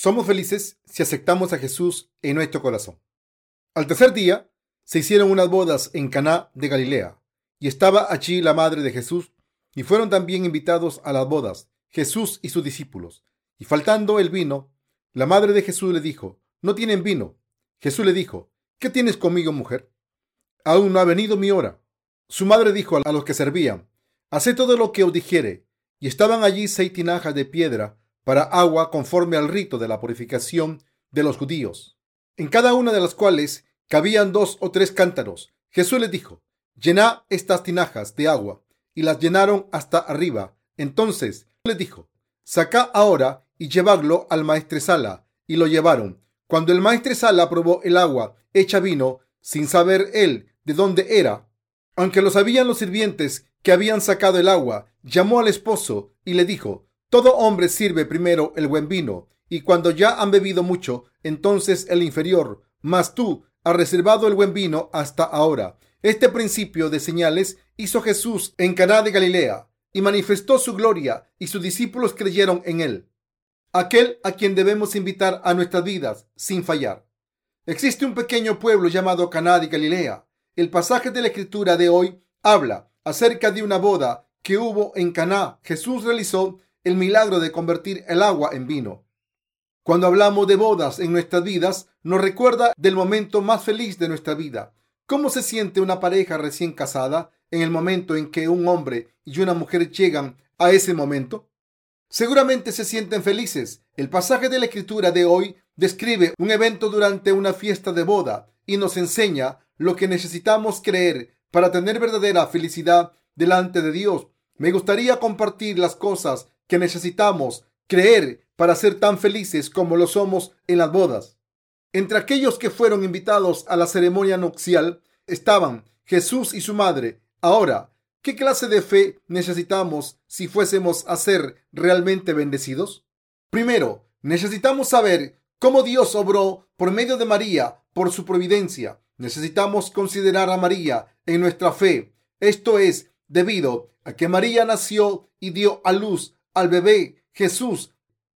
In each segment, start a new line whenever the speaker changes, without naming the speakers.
somos felices si aceptamos a Jesús en nuestro corazón. Al tercer día se hicieron unas bodas en Caná de Galilea, y estaba allí la madre de Jesús, y fueron también invitados a las bodas Jesús y sus discípulos. Y faltando el vino, la madre de Jesús le dijo, no tienen vino. Jesús le dijo, ¿qué tienes conmigo, mujer? Aún no ha venido mi hora. Su madre dijo a los que servían, haced todo lo que os dijere. Y estaban allí seis tinajas de piedra para agua conforme al rito de la purificación de los judíos, en cada una de las cuales cabían dos o tres cántaros. Jesús les dijo, llenad estas tinajas de agua, y las llenaron hasta arriba. Entonces les dijo, sacad ahora y llevadlo al maestresala, y lo llevaron. Cuando el maestresala probó el agua hecha vino, sin saber él de dónde era, aunque lo sabían los sirvientes que habían sacado el agua, llamó al esposo y le dijo, todo hombre sirve primero el buen vino, y cuando ya han bebido mucho, entonces el inferior, mas tú has reservado el buen vino hasta ahora. Este principio de señales hizo Jesús en Caná de Galilea y manifestó su gloria, y sus discípulos creyeron en él. Aquel a quien debemos invitar a nuestras vidas sin fallar. Existe un pequeño pueblo llamado Caná de Galilea. El pasaje de la escritura de hoy habla acerca de una boda que hubo en Caná. Jesús realizó el milagro de convertir el agua en vino. Cuando hablamos de bodas en nuestras vidas, nos recuerda del momento más feliz de nuestra vida. ¿Cómo se siente una pareja recién casada en el momento en que un hombre y una mujer llegan a ese momento? Seguramente se sienten felices. El pasaje de la escritura de hoy describe un evento durante una fiesta de boda y nos enseña lo que necesitamos creer para tener verdadera felicidad delante de Dios. Me gustaría compartir las cosas que necesitamos creer para ser tan felices como lo somos en las bodas. Entre aquellos que fueron invitados a la ceremonia nupcial estaban Jesús y su madre. Ahora, ¿qué clase de fe necesitamos si fuésemos a ser realmente bendecidos? Primero, necesitamos saber cómo Dios obró por medio de María por su providencia. Necesitamos considerar a María en nuestra fe. Esto es debido a que María nació y dio a luz al bebé Jesús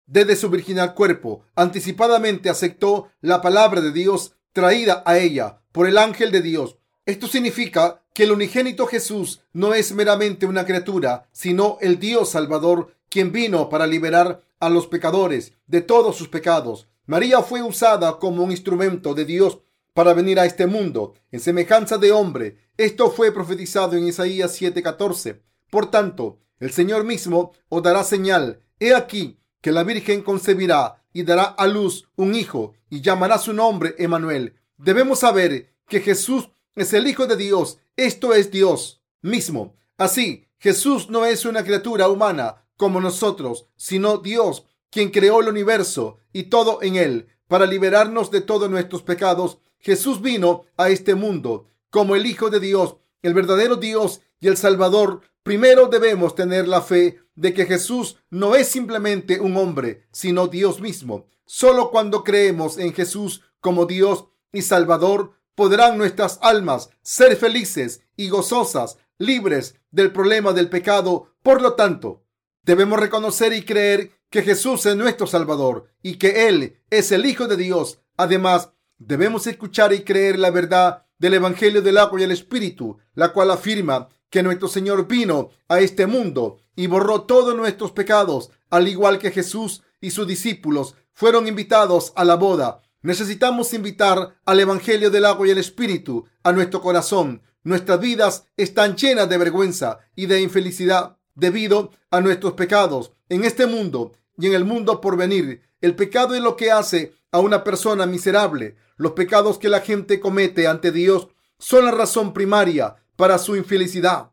desde su virginal cuerpo. Anticipadamente aceptó la palabra de Dios traída a ella por el ángel de Dios. Esto significa que el unigénito Jesús no es meramente una criatura, sino el Dios Salvador, quien vino para liberar a los pecadores de todos sus pecados. María fue usada como un instrumento de Dios para venir a este mundo en semejanza de hombre. Esto fue profetizado en Isaías 7:14. Por tanto, el Señor mismo os dará señal. He aquí que la Virgen concebirá y dará a luz un hijo y llamará su nombre Emanuel. Debemos saber que Jesús es el Hijo de Dios. Esto es Dios mismo. Así, Jesús no es una criatura humana como nosotros, sino Dios, quien creó el universo y todo en él. Para liberarnos de todos nuestros pecados, Jesús vino a este mundo como el Hijo de Dios, el verdadero Dios y el Salvador Primero debemos tener la fe de que Jesús no es simplemente un hombre, sino Dios mismo. Solo cuando creemos en Jesús como Dios y Salvador, podrán nuestras almas ser felices y gozosas, libres del problema del pecado. Por lo tanto, debemos reconocer y creer que Jesús es nuestro Salvador y que Él es el Hijo de Dios. Además, debemos escuchar y creer la verdad del Evangelio del agua y el Espíritu, la cual afirma que nuestro Señor vino a este mundo y borró todos nuestros pecados, al igual que Jesús y sus discípulos fueron invitados a la boda. Necesitamos invitar al Evangelio del agua y el Espíritu a nuestro corazón. Nuestras vidas están llenas de vergüenza y de infelicidad debido a nuestros pecados en este mundo y en el mundo por venir. El pecado es lo que hace a una persona miserable. Los pecados que la gente comete ante Dios son la razón primaria para su infelicidad.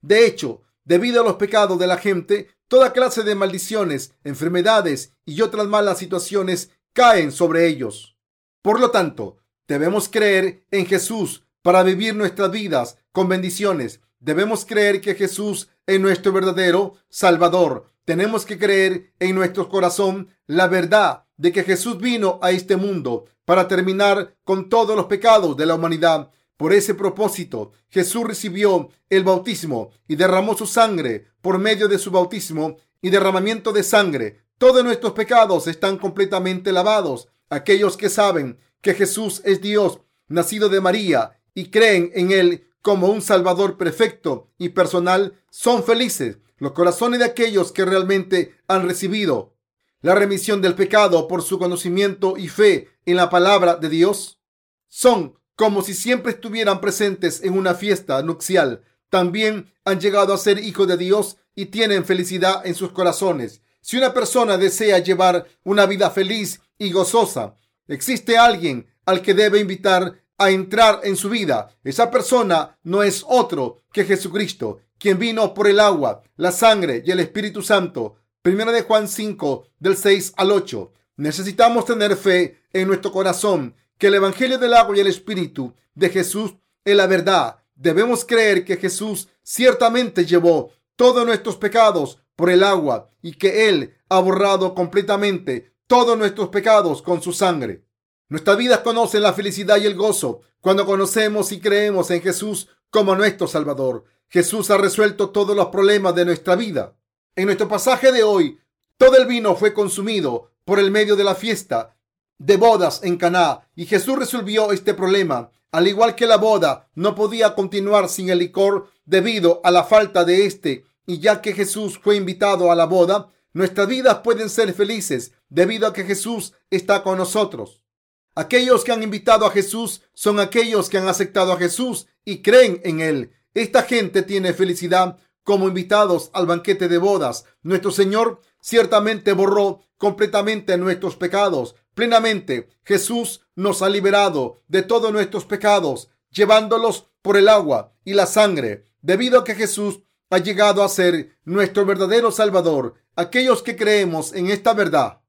De hecho, debido a los pecados de la gente, toda clase de maldiciones, enfermedades y otras malas situaciones caen sobre ellos. Por lo tanto, debemos creer en Jesús para vivir nuestras vidas con bendiciones. Debemos creer que Jesús es nuestro verdadero Salvador. Tenemos que creer en nuestro corazón la verdad de que Jesús vino a este mundo para terminar con todos los pecados de la humanidad por ese propósito, Jesús recibió el bautismo y derramó su sangre por medio de su bautismo y derramamiento de sangre. todos nuestros pecados están completamente lavados. Aquellos que saben que Jesús es Dios, nacido de María, y creen en Él como un Salvador perfecto y personal, son felices. Los corazones de aquellos que realmente han recibido la remisión del pecado por su conocimiento y fe en la palabra de Dios son como si siempre estuvieran presentes en una fiesta nupcial. También han llegado a ser hijos de Dios y tienen felicidad en sus corazones. Si una persona desea llevar una vida feliz y gozosa, existe alguien al que debe invitar a entrar en su vida. Esa persona no es otro que Jesucristo, quien vino por el agua, la sangre y el Espíritu Santo. Primera de Juan 5, del 6 al 8. Necesitamos tener fe en nuestro corazón que el Evangelio del agua y el Espíritu de Jesús es la verdad. Debemos creer que Jesús ciertamente llevó todos nuestros pecados por el agua y que Él ha borrado completamente todos nuestros pecados con su sangre. Nuestra vida conoce la felicidad y el gozo cuando conocemos y creemos en Jesús como nuestro Salvador. Jesús ha resuelto todos los problemas de nuestra vida. En nuestro pasaje de hoy, todo el vino fue consumido por el medio de la fiesta de bodas en Caná y Jesús resolvió este problema. Al igual que la boda no podía continuar sin el licor debido a la falta de este y ya que Jesús fue invitado a la boda, nuestras vidas pueden ser felices debido a que Jesús está con nosotros. Aquellos que han invitado a Jesús son aquellos que han aceptado a Jesús y creen en Él. Esta gente tiene felicidad como invitados al banquete de bodas. Nuestro Señor ciertamente borró completamente nuestros pecados. Plenamente Jesús nos ha liberado de todos nuestros pecados, llevándolos por el agua y la sangre. Debido a que Jesús ha llegado a ser nuestro verdadero Salvador, aquellos que creemos en esta verdad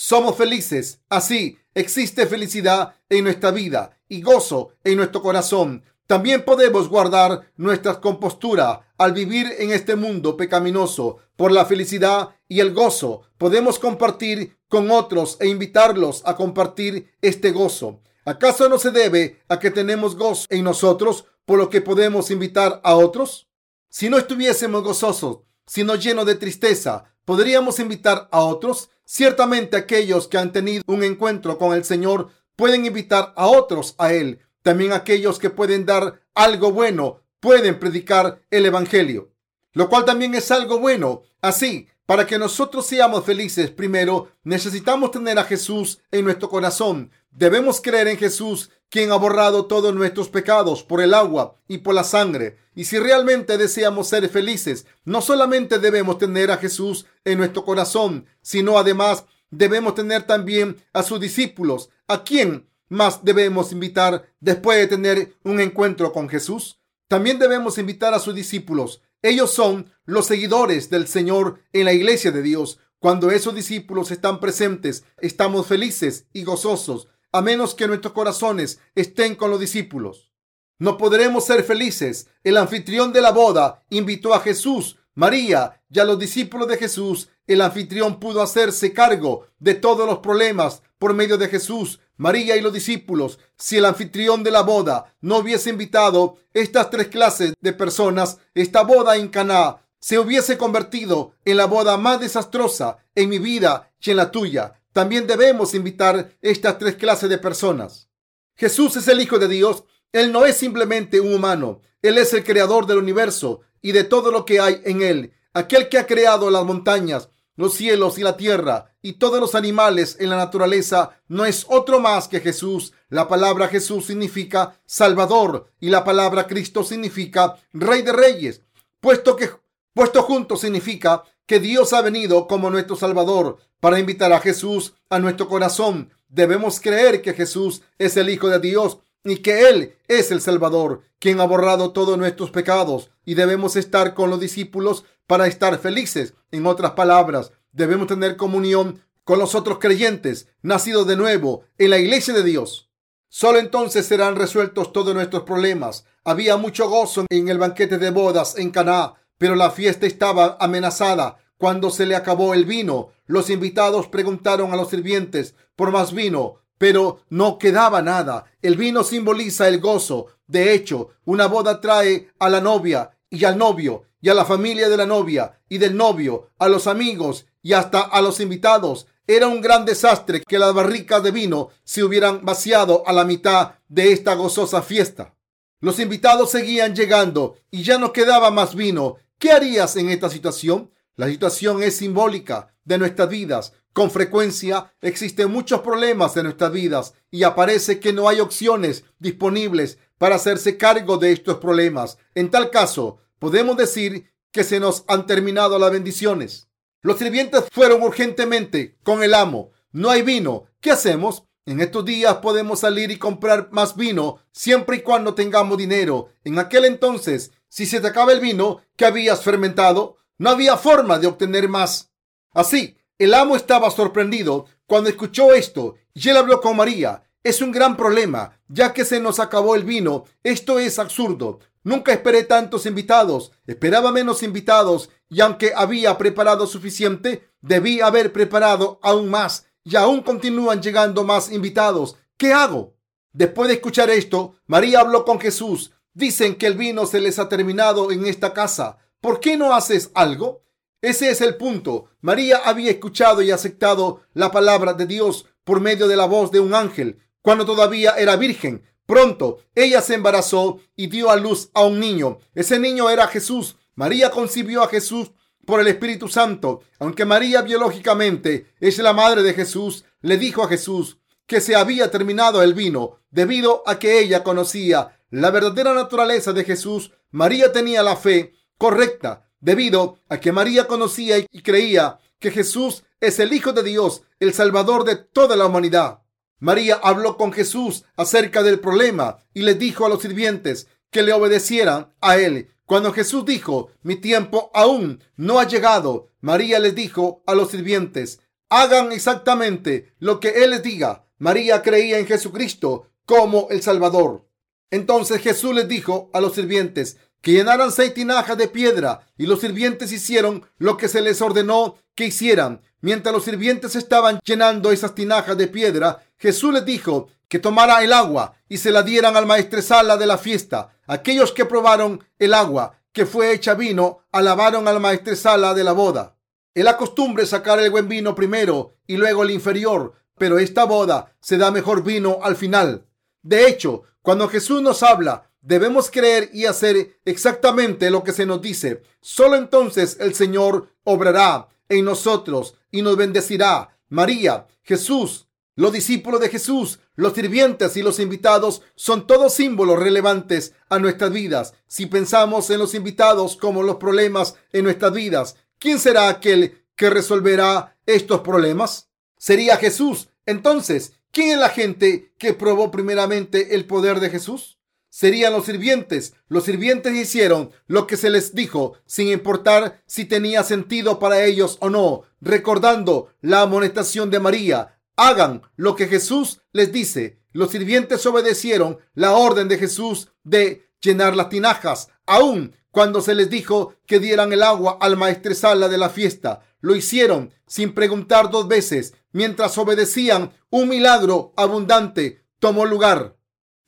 somos felices. Así existe felicidad en nuestra vida y gozo en nuestro corazón. También podemos guardar nuestra compostura al vivir en este mundo pecaminoso. Por la felicidad y el gozo podemos compartir con otros e invitarlos a compartir este gozo. ¿Acaso no se debe a que tenemos gozo en nosotros por lo que podemos invitar a otros? Si no estuviésemos gozosos, sino llenos de tristeza, ¿podríamos invitar a otros? Ciertamente aquellos que han tenido un encuentro con el Señor pueden invitar a otros a Él. También aquellos que pueden dar algo bueno pueden predicar el Evangelio, lo cual también es algo bueno. Así, para que nosotros seamos felices, primero necesitamos tener a Jesús en nuestro corazón. Debemos creer en Jesús, quien ha borrado todos nuestros pecados por el agua y por la sangre. Y si realmente deseamos ser felices, no solamente debemos tener a Jesús en nuestro corazón, sino además debemos tener también a sus discípulos. ¿A quién más debemos invitar después de tener un encuentro con Jesús? También debemos invitar a sus discípulos. Ellos son los seguidores del Señor en la iglesia de Dios. Cuando esos discípulos están presentes, estamos felices y gozosos a menos que nuestros corazones estén con los discípulos. No podremos ser felices. El anfitrión de la boda invitó a Jesús, María y a los discípulos de Jesús. El anfitrión pudo hacerse cargo de todos los problemas por medio de Jesús, María y los discípulos. Si el anfitrión de la boda no hubiese invitado estas tres clases de personas, esta boda en Caná se hubiese convertido en la boda más desastrosa en mi vida y en la tuya. También debemos invitar estas tres clases de personas. Jesús es el Hijo de Dios. Él no es simplemente un humano. Él es el creador del universo y de todo lo que hay en él. Aquel que ha creado las montañas, los cielos y la tierra y todos los animales en la naturaleza no es otro más que Jesús. La palabra Jesús significa Salvador y la palabra Cristo significa Rey de Reyes, puesto que puesto junto significa que Dios ha venido como nuestro Salvador para invitar a Jesús a nuestro corazón. Debemos creer que Jesús es el Hijo de Dios y que Él es el Salvador, quien ha borrado todos nuestros pecados. Y debemos estar con los discípulos para estar felices. En otras palabras, debemos tener comunión con los otros creyentes, nacidos de nuevo en la iglesia de Dios. Solo entonces serán resueltos todos nuestros problemas. Había mucho gozo en el banquete de bodas en Caná, pero la fiesta estaba amenazada. Cuando se le acabó el vino, los invitados preguntaron a los sirvientes por más vino, pero no quedaba nada. El vino simboliza el gozo. De hecho, una boda trae a la novia y al novio y a la familia de la novia y del novio, a los amigos y hasta a los invitados. Era un gran desastre que las barricas de vino se hubieran vaciado a la mitad de esta gozosa fiesta. Los invitados seguían llegando y ya no quedaba más vino. ¿Qué harías en esta situación? La situación es simbólica de nuestras vidas. Con frecuencia existen muchos problemas en nuestras vidas y aparece que no hay opciones disponibles para hacerse cargo de estos problemas. En tal caso, podemos decir que se nos han terminado las bendiciones. Los sirvientes fueron urgentemente con el amo. No hay vino. ¿Qué hacemos? En estos días podemos salir y comprar más vino siempre y cuando tengamos dinero. En aquel entonces, si se te acaba el vino que habías fermentado, no había forma de obtener más. Así, el amo estaba sorprendido cuando escuchó esto y él habló con María. Es un gran problema, ya que se nos acabó el vino. Esto es absurdo. Nunca esperé tantos invitados. Esperaba menos invitados y aunque había preparado suficiente, debí haber preparado aún más y aún continúan llegando más invitados. ¿Qué hago? Después de escuchar esto, María habló con Jesús. Dicen que el vino se les ha terminado en esta casa. ¿Por qué no haces algo? Ese es el punto. María había escuchado y aceptado la palabra de Dios por medio de la voz de un ángel cuando todavía era virgen. Pronto ella se embarazó y dio a luz a un niño. Ese niño era Jesús. María concibió a Jesús por el Espíritu Santo. Aunque María biológicamente es la madre de Jesús, le dijo a Jesús que se había terminado el vino debido a que ella conocía la verdadera naturaleza de Jesús. María tenía la fe correcta debido a que María conocía y creía que Jesús es el Hijo de Dios, el Salvador de toda la humanidad. María habló con Jesús acerca del problema y le dijo a los sirvientes que le obedecieran a él. Cuando Jesús dijo, mi tiempo aún no ha llegado, María les dijo a los sirvientes, hagan exactamente lo que Él les diga. María creía en Jesucristo como el Salvador. Entonces Jesús les dijo a los sirvientes que llenaran seis tinajas de piedra y los sirvientes hicieron lo que se les ordenó que hicieran. Mientras los sirvientes estaban llenando esas tinajas de piedra, Jesús les dijo que tomara el agua y se la dieran al maestresala de la fiesta. Aquellos que probaron el agua que fue hecha vino, alabaron al maestresala de la boda. Es la costumbre sacar el buen vino primero y luego el inferior, pero esta boda se da mejor vino al final. De hecho, cuando Jesús nos habla, debemos creer y hacer exactamente lo que se nos dice. Solo entonces el Señor obrará en nosotros y nos bendecirá. María, Jesús, los discípulos de Jesús, los sirvientes y los invitados son todos símbolos relevantes a nuestras vidas. Si pensamos en los invitados como los problemas en nuestras vidas, ¿quién será aquel que resolverá estos problemas? Sería Jesús. Entonces, ¿quién es la gente que probó primeramente el poder de Jesús? Serían los sirvientes. Los sirvientes hicieron lo que se les dijo, sin importar si tenía sentido para ellos o no, recordando la amonestación de María hagan lo que Jesús les dice. Los sirvientes obedecieron la orden de Jesús de llenar las tinajas, aun cuando se les dijo que dieran el agua al maestresala de la fiesta. Lo hicieron sin preguntar dos veces. Mientras obedecían, un milagro abundante tomó lugar.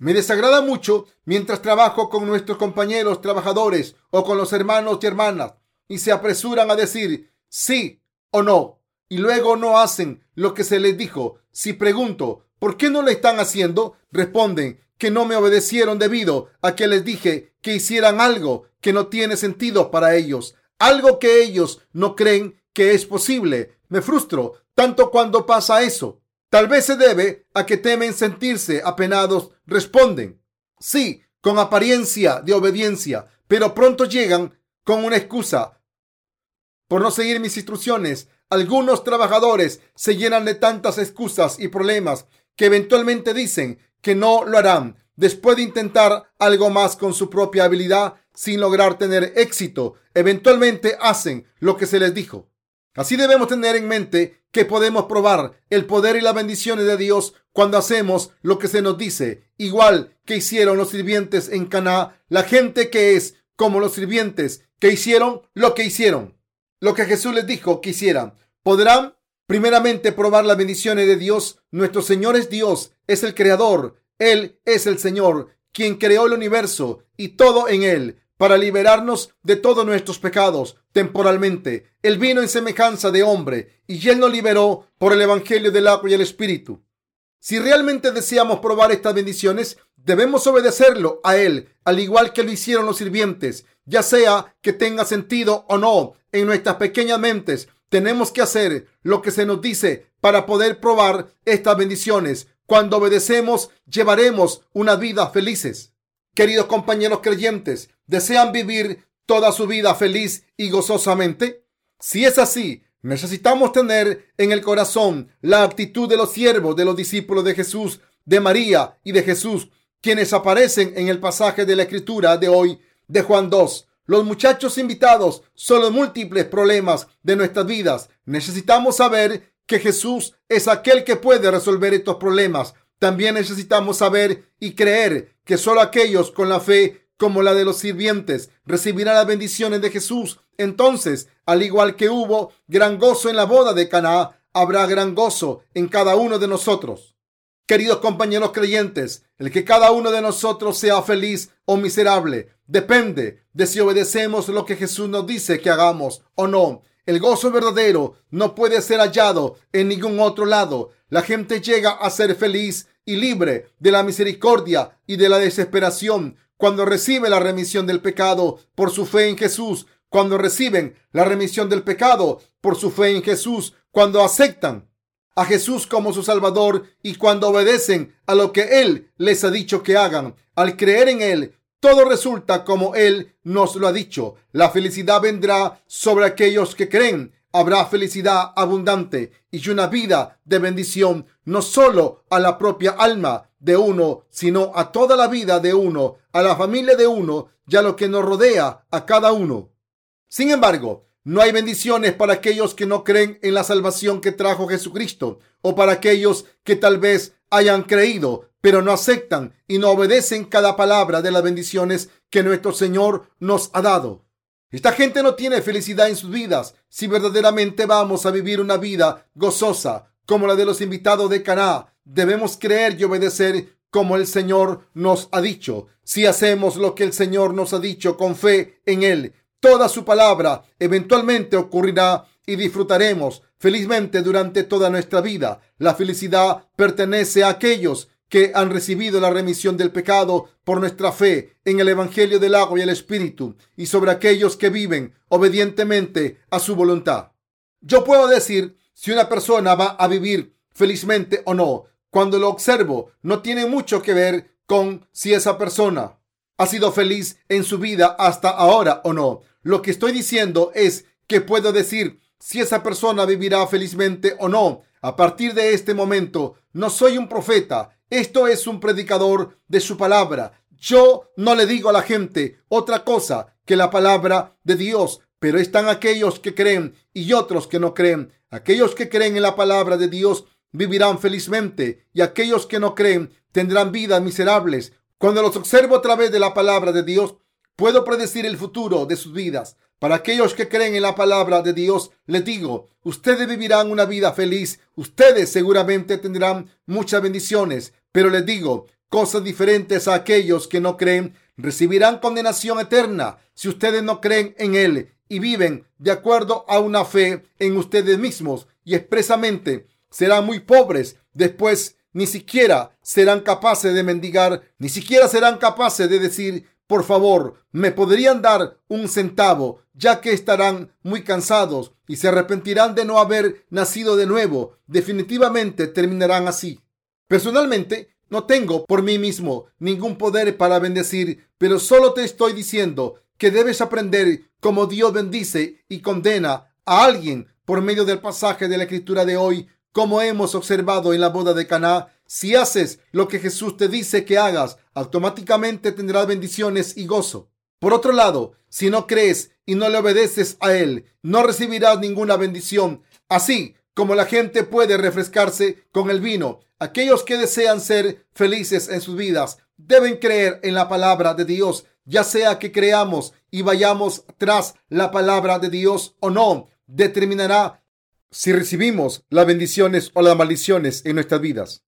Me desagrada mucho mientras trabajo con nuestros compañeros trabajadores o con los hermanos y hermanas y se apresuran a decir sí o no y luego no hacen lo que se les dijo. Si pregunto, ¿por qué no lo están haciendo? Responden que no me obedecieron debido a que les dije que hicieran algo que no tiene sentido para ellos, algo que ellos no creen que es posible. Me frustro tanto cuando pasa eso. Tal vez se debe a que temen sentirse apenados. Responden, sí, con apariencia de obediencia, pero pronto llegan con una excusa por no seguir mis instrucciones. Algunos trabajadores se llenan de tantas excusas y problemas que eventualmente dicen que no lo harán después de intentar algo más con su propia habilidad sin lograr tener éxito. Eventualmente hacen lo que se les dijo. Así debemos tener en mente que podemos probar el poder y las bendiciones de Dios cuando hacemos lo que se nos dice, igual que hicieron los sirvientes en Caná, la gente que es como los sirvientes que hicieron lo que hicieron lo que Jesús les dijo que hicieran. Podrán primeramente probar las bendiciones de Dios. Nuestro Señor es Dios, es el Creador. Él es el Señor, quien creó el universo y todo en él. Para liberarnos de todos nuestros pecados temporalmente. Él vino en semejanza de hombre y Él nos liberó por el Evangelio del agua y el Espíritu. Si realmente deseamos probar estas bendiciones, debemos obedecerlo a Él, al igual que lo hicieron los sirvientes, ya sea que tenga sentido o no en nuestras pequeñas mentes. Tenemos que hacer lo que se nos dice para poder probar estas bendiciones. Cuando obedecemos, llevaremos una vida felices. Queridos compañeros creyentes, ¿desean vivir toda su vida feliz y gozosamente? Si es así, necesitamos tener en el corazón la actitud de los siervos, de los discípulos de Jesús, de María y de Jesús, quienes aparecen en el pasaje de la escritura de hoy de Juan 2. Los muchachos invitados son los múltiples problemas de nuestras vidas. Necesitamos saber que Jesús es aquel que puede resolver estos problemas. También necesitamos saber y creer que solo aquellos con la fe como la de los sirvientes recibirán las bendiciones de Jesús. Entonces, al igual que hubo gran gozo en la boda de Caná, habrá gran gozo en cada uno de nosotros. Queridos compañeros creyentes, el que cada uno de nosotros sea feliz o miserable depende de si obedecemos lo que Jesús nos dice que hagamos o no. El gozo verdadero no puede ser hallado en ningún otro lado. La gente llega a ser feliz y libre de la misericordia y de la desesperación cuando recibe la remisión del pecado por su fe en Jesús, cuando reciben la remisión del pecado por su fe en Jesús, cuando aceptan a Jesús como su Salvador y cuando obedecen a lo que Él les ha dicho que hagan. Al creer en Él, todo resulta como Él nos lo ha dicho. La felicidad vendrá sobre aquellos que creen habrá felicidad abundante y una vida de bendición, no solo a la propia alma de uno, sino a toda la vida de uno, a la familia de uno y a lo que nos rodea a cada uno. Sin embargo, no hay bendiciones para aquellos que no creen en la salvación que trajo Jesucristo o para aquellos que tal vez hayan creído, pero no aceptan y no obedecen cada palabra de las bendiciones que nuestro Señor nos ha dado. Esta gente no tiene felicidad en sus vidas si verdaderamente vamos a vivir una vida gozosa como la de los invitados de Caná. Debemos creer y obedecer como el Señor nos ha dicho. Si hacemos lo que el Señor nos ha dicho con fe en Él, toda su palabra eventualmente ocurrirá y disfrutaremos felizmente durante toda nuestra vida. La felicidad pertenece a aquellos que han recibido la remisión del pecado por nuestra fe en el Evangelio del agua y el Espíritu y sobre aquellos que viven obedientemente a su voluntad. Yo puedo decir si una persona va a vivir felizmente o no. Cuando lo observo, no tiene mucho que ver con si esa persona ha sido feliz en su vida hasta ahora o no. Lo que estoy diciendo es que puedo decir si esa persona vivirá felizmente o no. A partir de este momento, no soy un profeta esto es un predicador de su palabra. Yo no le digo a la gente otra cosa que la palabra de Dios, pero están aquellos que creen y otros que no creen. Aquellos que creen en la palabra de Dios vivirán felizmente y aquellos que no creen tendrán vidas miserables. Cuando los observo a través de la palabra de Dios, puedo predecir el futuro de sus vidas. Para aquellos que creen en la palabra de Dios, les digo, ustedes vivirán una vida feliz, ustedes seguramente tendrán muchas bendiciones, pero les digo, cosas diferentes a aquellos que no creen, recibirán condenación eterna si ustedes no creen en Él y viven de acuerdo a una fe en ustedes mismos y expresamente serán muy pobres después ni siquiera serán capaces de mendigar, ni siquiera serán capaces de decir, por favor, me podrían dar un centavo, ya que estarán muy cansados y se arrepentirán de no haber nacido de nuevo. Definitivamente terminarán así. Personalmente, no tengo por mí mismo ningún poder para bendecir, pero solo te estoy diciendo que debes aprender cómo Dios bendice y condena a alguien por medio del pasaje de la escritura de hoy, como hemos observado en la boda de Caná. Si haces lo que Jesús te dice que hagas, automáticamente tendrás bendiciones y gozo. Por otro lado, si no crees y no le obedeces a Él, no recibirás ninguna bendición. Así como la gente puede refrescarse con el vino, aquellos que desean ser felices en sus vidas deben creer en la palabra de Dios, ya sea que creamos y vayamos tras la palabra de Dios o no, determinará si recibimos las bendiciones o las maldiciones en nuestras vidas.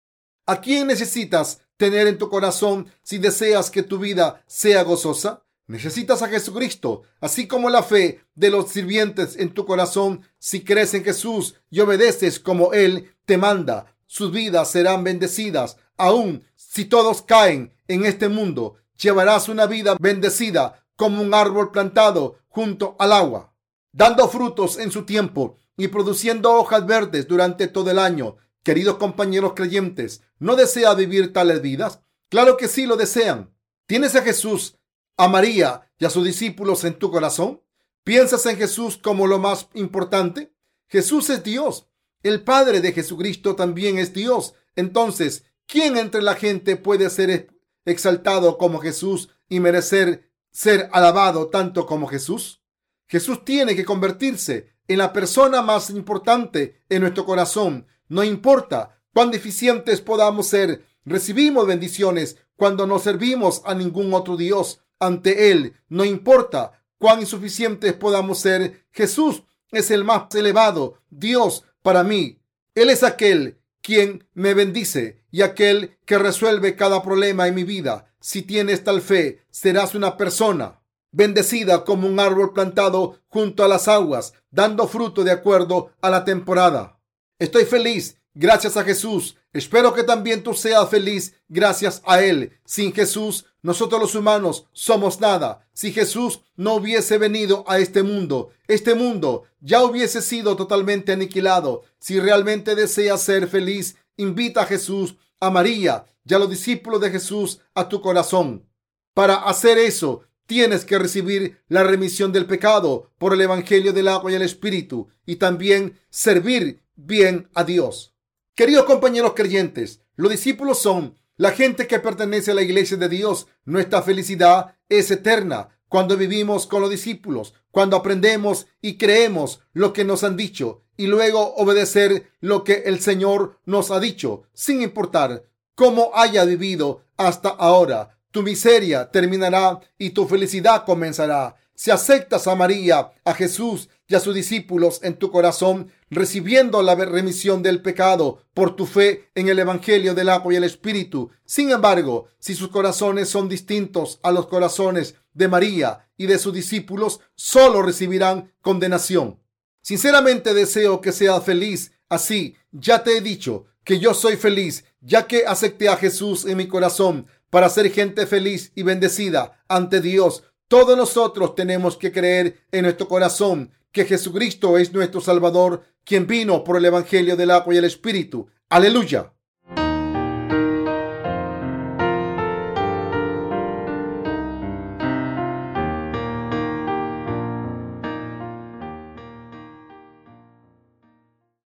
¿A quién necesitas tener en tu corazón si deseas que tu vida sea gozosa? Necesitas a Jesucristo, así como la fe de los sirvientes en tu corazón. Si crees en Jesús y obedeces como Él te manda, sus vidas serán bendecidas. Aún si todos caen en este mundo, llevarás una vida bendecida como un árbol plantado junto al agua, dando frutos en su tiempo y produciendo hojas verdes durante todo el año. Queridos compañeros creyentes, ¿no desea vivir tales vidas? Claro que sí lo desean. ¿Tienes a Jesús a María y a sus discípulos en tu corazón? ¿Piensas en Jesús como lo más importante? Jesús es Dios. El Padre de Jesucristo también es Dios. Entonces, ¿quién entre la gente puede ser exaltado como Jesús y merecer ser alabado tanto como Jesús? Jesús tiene que convertirse en la persona más importante en nuestro corazón. No importa cuán deficientes podamos ser, recibimos bendiciones cuando no servimos a ningún otro Dios ante Él. No importa cuán insuficientes podamos ser, Jesús es el más elevado Dios para mí. Él es aquel quien me bendice y aquel que resuelve cada problema en mi vida. Si tienes tal fe, serás una persona bendecida como un árbol plantado junto a las aguas, dando fruto de acuerdo a la temporada. Estoy feliz gracias a Jesús. Espero que también tú seas feliz gracias a Él. Sin Jesús nosotros los humanos somos nada. Si Jesús no hubiese venido a este mundo, este mundo ya hubiese sido totalmente aniquilado. Si realmente deseas ser feliz, invita a Jesús, a María y a los discípulos de Jesús a tu corazón. Para hacer eso, tienes que recibir la remisión del pecado por el Evangelio del agua y el Espíritu y también servir bien a Dios. Queridos compañeros creyentes, los discípulos son la gente que pertenece a la iglesia de Dios, nuestra felicidad es eterna cuando vivimos con los discípulos, cuando aprendemos y creemos lo que nos han dicho y luego obedecer lo que el Señor nos ha dicho, sin importar cómo haya vivido hasta ahora. Tu miseria terminará y tu felicidad comenzará. Si aceptas a María, a Jesús y a sus discípulos en tu corazón, recibiendo la remisión del pecado por tu fe en el Evangelio del agua y el Espíritu. Sin embargo, si sus corazones son distintos a los corazones de María y de sus discípulos, solo recibirán condenación. Sinceramente deseo que seas feliz. Así, ya te he dicho que yo soy feliz, ya que acepté a Jesús en mi corazón para ser gente feliz y bendecida ante Dios. Todos nosotros tenemos que creer en nuestro corazón que Jesucristo es nuestro Salvador, quien vino por el Evangelio del agua y el Espíritu. Aleluya.